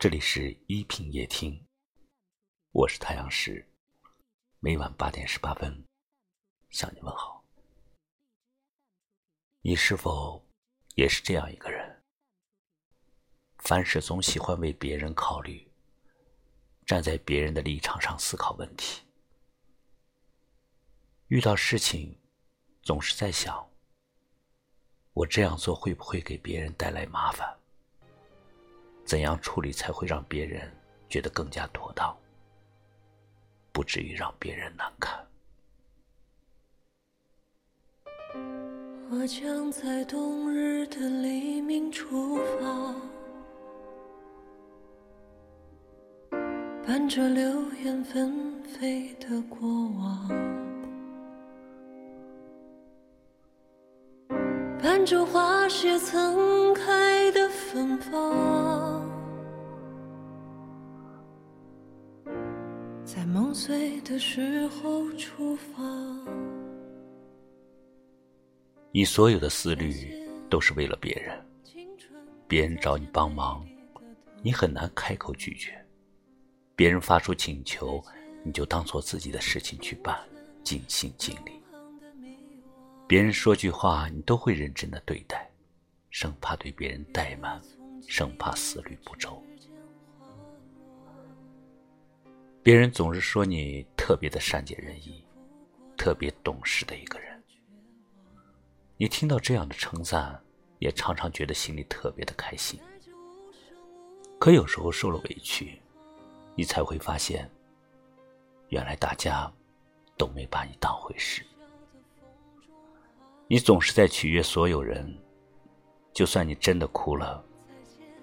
这里是一品夜听，我是太阳石，每晚八点十八分向你问好。你是否也是这样一个人？凡事总喜欢为别人考虑，站在别人的立场上思考问题，遇到事情总是在想：我这样做会不会给别人带来麻烦？怎样处理才会让别人觉得更加妥当，不至于让别人难堪？我将在冬日的黎明出发，伴着流言纷飞的过往，伴着花谢曾开的芬芳。在梦碎的时候出发。你所有的思虑都是为了别人，别人找你帮忙，你很难开口拒绝；别人发出请求，你就当做自己的事情去办，尽心尽力。别人说句话，你都会认真的对待，生怕对别人怠慢，生怕思虑不周。别人总是说你特别的善解人意，特别懂事的一个人。你听到这样的称赞，也常常觉得心里特别的开心。可有时候受了委屈，你才会发现，原来大家都没把你当回事。你总是在取悦所有人，就算你真的哭了，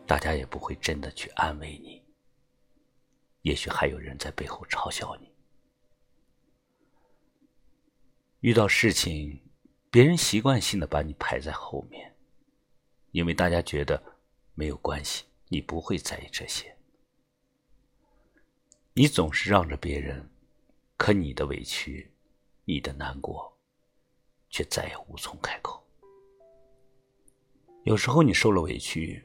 大家也不会真的去安慰你。也许还有人在背后嘲笑你。遇到事情，别人习惯性的把你排在后面，因为大家觉得没有关系，你不会在意这些。你总是让着别人，可你的委屈，你的难过，却再也无从开口。有时候你受了委屈，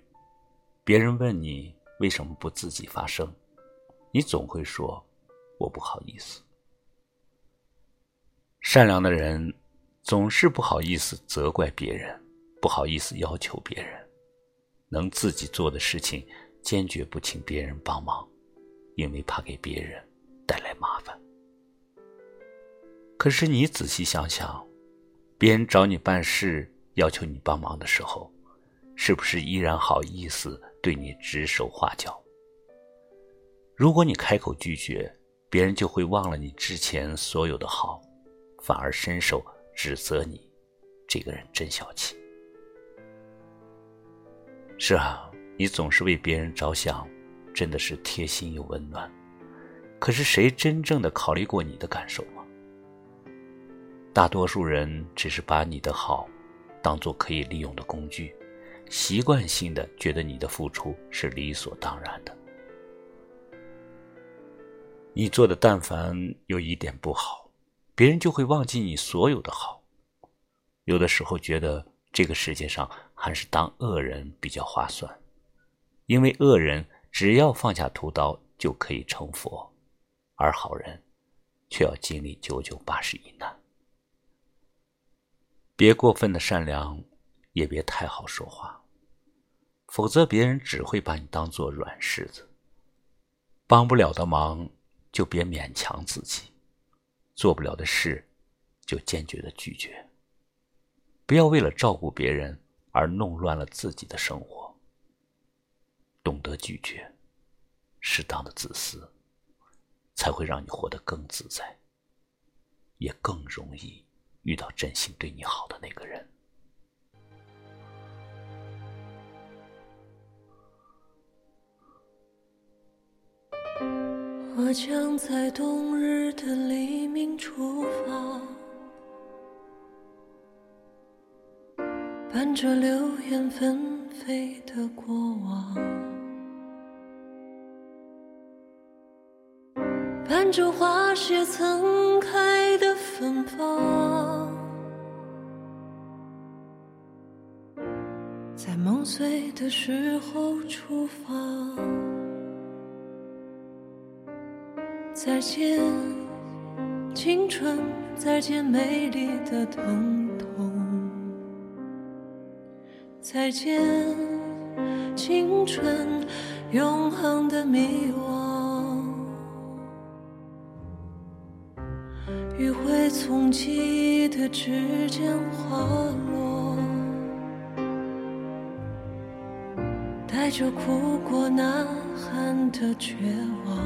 别人问你为什么不自己发声。你总会说：“我不好意思。”善良的人总是不好意思责怪别人，不好意思要求别人，能自己做的事情坚决不请别人帮忙，因为怕给别人带来麻烦。可是你仔细想想，别人找你办事要求你帮忙的时候，是不是依然好意思对你指手画脚？如果你开口拒绝，别人就会忘了你之前所有的好，反而伸手指责你，这个人真小气。是啊，你总是为别人着想，真的是贴心又温暖。可是谁真正的考虑过你的感受吗？大多数人只是把你的好当做可以利用的工具，习惯性的觉得你的付出是理所当然的。你做的但凡有一点不好，别人就会忘记你所有的好。有的时候觉得这个世界上还是当恶人比较划算，因为恶人只要放下屠刀就可以成佛，而好人却要经历九九八十一难。别过分的善良，也别太好说话，否则别人只会把你当做软柿子，帮不了的忙。就别勉强自己，做不了的事，就坚决的拒绝。不要为了照顾别人而弄乱了自己的生活。懂得拒绝，适当的自私，才会让你活得更自在，也更容易遇到真心对你好的那个人。我将在冬日的黎明出发，伴着流言纷飞的过往，伴着花谢曾开的芬芳。在梦碎的时候出发再见青春再见美丽的疼痛再见青春永恒的迷惘从记忆的指尖滑落，带着哭过呐喊的绝望。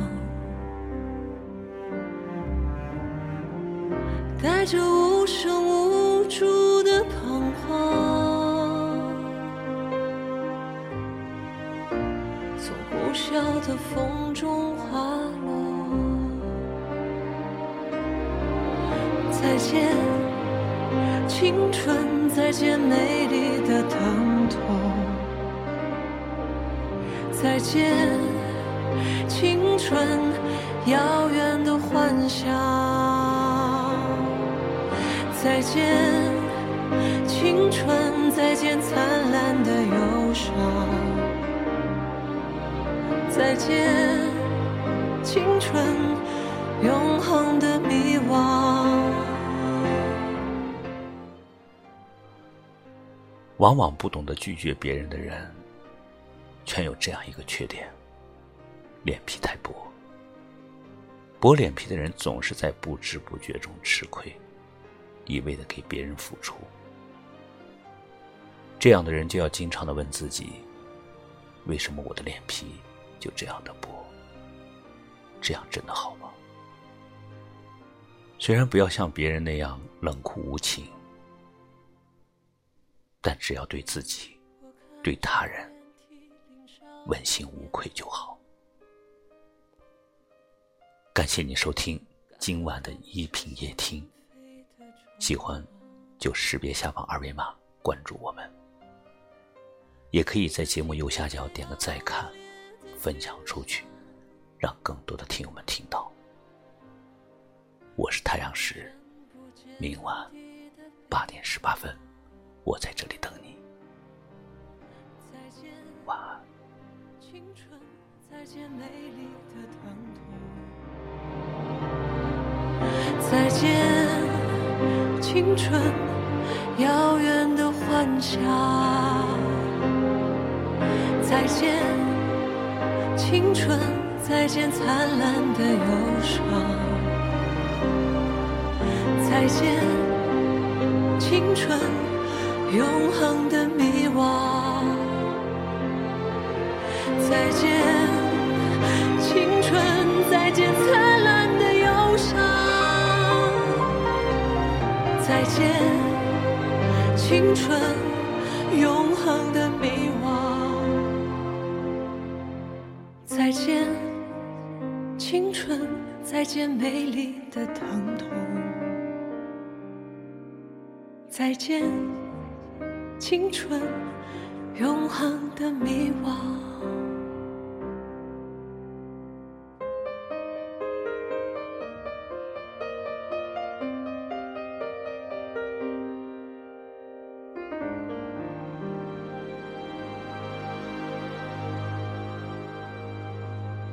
带着无声无助的彷徨，从呼啸的风中滑落。再见，青春，再见美丽的疼痛。再见，青春，遥远的幻想。再见，青春！再见，灿烂的忧伤！再见，青春！永恒的迷惘。往往不懂得拒绝别人的人，全有这样一个缺点：脸皮太薄。薄脸皮的人总是在不知不觉中吃亏。一味的给别人付出，这样的人就要经常的问自己：为什么我的脸皮就这样的薄？这样真的好吗？虽然不要像别人那样冷酷无情，但只要对自己、对他人问心无愧就好。感谢你收听今晚的一品夜听。喜欢，就识别下方二维码关注我们，也可以在节目右下角点个再看，分享出去，让更多的听友们听到。我是太阳石，明晚八点十八分，我在这里等你。晚安。再见。青春，遥远的幻想。再见，青春，再见灿烂的忧伤。再见，青春，永恒的迷惘。再见，青春，再见灿烂的忧伤。再见，青春，永恒的迷惘。再见，青春，再见美丽的疼痛。再见，青春，永恒的迷惘。